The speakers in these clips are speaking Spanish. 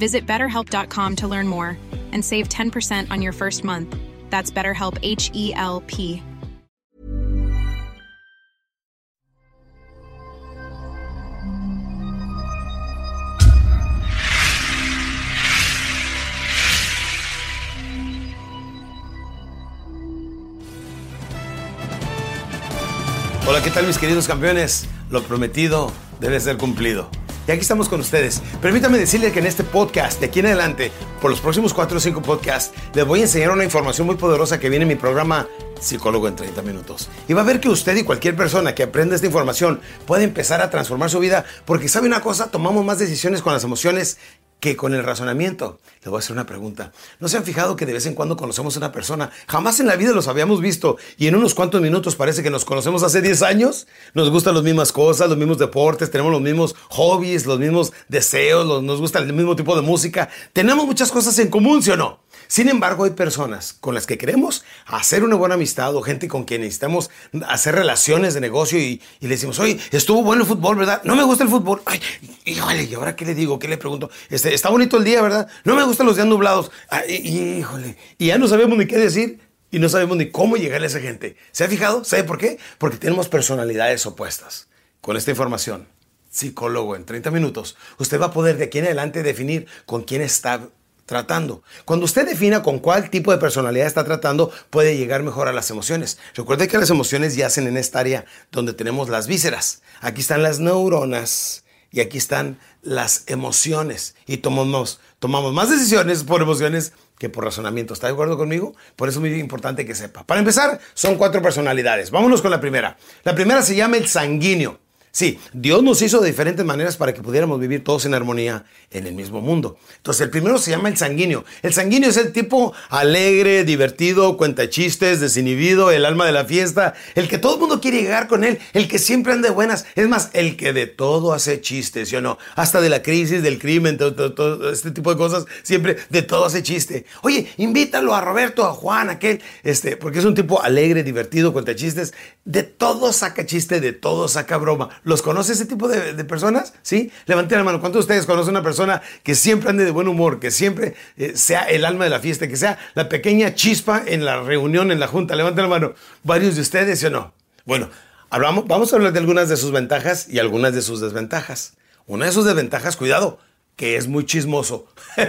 Visit betterhelp.com to learn more and save 10% on your first month. That's BetterHelp H E L P. Hola, ¿qué tal mis queridos campeones? Lo prometido debe ser cumplido. Y aquí estamos con ustedes. Permítame decirles que en este podcast, de aquí en adelante, por los próximos 4 o 5 podcasts, les voy a enseñar una información muy poderosa que viene en mi programa Psicólogo en 30 Minutos. Y va a ver que usted y cualquier persona que aprenda esta información puede empezar a transformar su vida porque sabe una cosa, tomamos más decisiones con las emociones que con el razonamiento. Le voy a hacer una pregunta. ¿No se han fijado que de vez en cuando conocemos a una persona? Jamás en la vida los habíamos visto y en unos cuantos minutos parece que nos conocemos hace 10 años. Nos gustan las mismas cosas, los mismos deportes, tenemos los mismos hobbies, los mismos deseos, nos gusta el mismo tipo de música. Tenemos muchas cosas en común, ¿sí o no? Sin embargo, hay personas con las que queremos hacer una buena amistad o gente con quien necesitamos hacer relaciones de negocio y, le decimos, oye, estuvo bueno el fútbol, ¿verdad? No me gusta el fútbol. Ay, híjole, ¿y ahora qué le digo? ¿Qué le pregunto? Este, está bonito el día, ¿verdad? No me gustan los días nublados. Ay, híjole. Y ya no sabemos ni qué decir y no sabemos ni cómo llegarle a esa gente. ¿Se ha fijado? ¿Sabe por qué? Porque tenemos personalidades opuestas. Con esta información, psicólogo en 30 minutos, usted va a poder de aquí en adelante definir con quién está tratando. Cuando usted defina con cuál tipo de personalidad está tratando, puede llegar mejor a las emociones. Recuerde que las emociones yacen en esta área donde tenemos las vísceras. Aquí están las neuronas y aquí están las emociones. Y tomamos, tomamos más decisiones por emociones que por razonamiento. ¿Está de acuerdo conmigo? Por eso es muy importante que sepa. Para empezar, son cuatro personalidades. Vámonos con la primera. La primera se llama el sanguíneo. Sí, Dios nos hizo de diferentes maneras para que pudiéramos vivir todos en armonía en el mismo mundo. Entonces, el primero se llama el sanguíneo. El sanguíneo es el tipo alegre, divertido, cuenta chistes, desinhibido, el alma de la fiesta, el que todo el mundo quiere llegar con él, el que siempre anda de buenas. Es más, el que de todo hace chistes, ¿sí o no? Hasta de la crisis, del crimen, todo, todo, este tipo de cosas, siempre de todo hace chiste. Oye, invítalo a Roberto, a Juan, a aquel, este, porque es un tipo alegre, divertido, cuenta chistes, de todo saca chiste, de todo saca broma. ¿Los conoce ese tipo de, personas? ¿Sí? Levanten la mano. ¿Cuántos de ustedes conocen una persona que siempre ande de buen humor, que siempre eh, sea el alma de la fiesta, que sea la pequeña chispa en la reunión, en la junta? Levanten la mano. ¿Varios de ustedes, sí o no? Bueno, hablamos, vamos a hablar de algunas de sus ventajas y algunas de sus desventajas. Una de sus desventajas, cuidado, que es muy chismoso.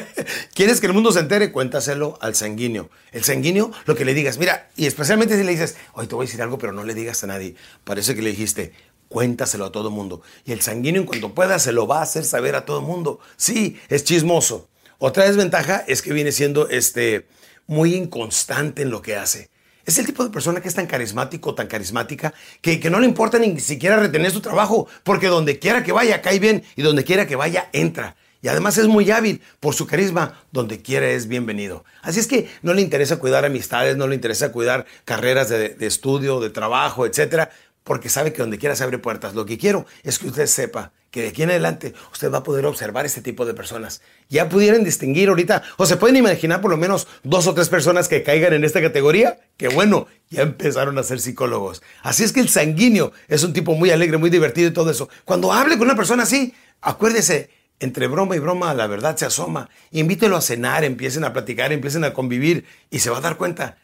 ¿Quieres que el mundo se entere? Cuéntaselo al sanguíneo. El sanguíneo, lo que le digas, mira, y especialmente si le dices, hoy te voy a decir algo, pero no le digas a nadie. Parece que le dijiste, cuéntaselo a todo el mundo. Y el sanguíneo, en cuanto pueda, se lo va a hacer saber a todo el mundo. Sí, es chismoso. Otra desventaja es que viene siendo este, muy inconstante en lo que hace. Es el tipo de persona que es tan carismático, tan carismática, que, que no le importa ni siquiera retener su trabajo, porque donde quiera que vaya cae bien y donde quiera que vaya entra. Y además es muy hábil por su carisma, donde quiera es bienvenido. Así es que no le interesa cuidar amistades, no le interesa cuidar carreras de, de estudio, de trabajo, etcétera, porque sabe que donde quiera se abre puertas. Lo que quiero es que usted sepa que de aquí en adelante usted va a poder observar este tipo de personas. Ya pudieran distinguir ahorita, o se pueden imaginar por lo menos dos o tres personas que caigan en esta categoría, que bueno, ya empezaron a ser psicólogos. Así es que el sanguíneo es un tipo muy alegre, muy divertido y todo eso. Cuando hable con una persona así, acuérdese, entre broma y broma la verdad se asoma. Invítelo a cenar, empiecen a platicar, empiecen a convivir y se va a dar cuenta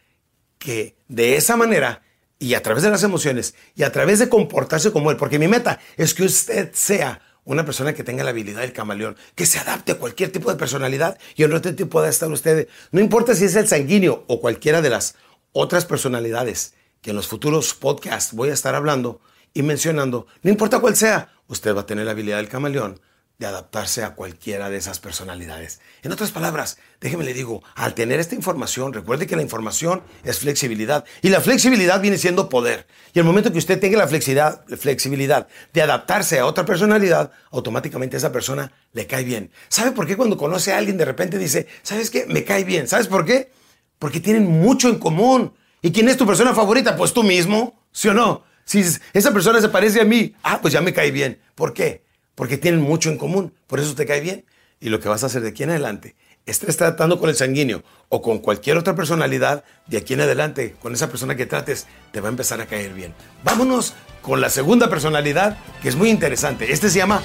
que de esa manera y a través de las emociones y a través de comportarse como él, porque mi meta es que usted sea una persona que tenga la habilidad del camaleón, que se adapte a cualquier tipo de personalidad y en otro tipo pueda estar usted, no importa si es el sanguíneo o cualquiera de las otras personalidades que en los futuros podcasts voy a estar hablando y mencionando, no importa cuál sea, usted va a tener la habilidad del camaleón de adaptarse a cualquiera de esas personalidades. En otras palabras, déjeme le digo, al tener esta información, recuerde que la información es flexibilidad y la flexibilidad viene siendo poder. Y el momento que usted tenga la flexibilidad, de adaptarse a otra personalidad, automáticamente esa persona le cae bien. ¿Sabe por qué cuando conoce a alguien de repente dice, ¿sabes qué? Me cae bien. ¿Sabes por qué? Porque tienen mucho en común. ¿Y quién es tu persona favorita? Pues tú mismo, ¿sí o no? Si esa persona se parece a mí, ah, pues ya me cae bien. ¿Por qué? Porque tienen mucho en común, por eso te cae bien. Y lo que vas a hacer de aquí en adelante, estés tratando con el sanguíneo o con cualquier otra personalidad, de aquí en adelante, con esa persona que trates, te va a empezar a caer bien. Vámonos con la segunda personalidad, que es muy interesante. Este se llama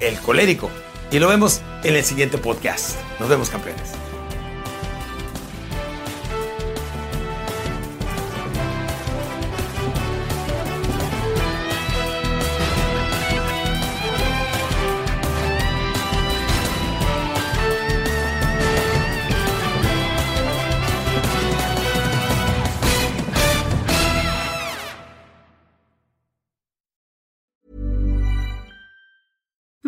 el colérico. Y lo vemos en el siguiente podcast. Nos vemos, campeones.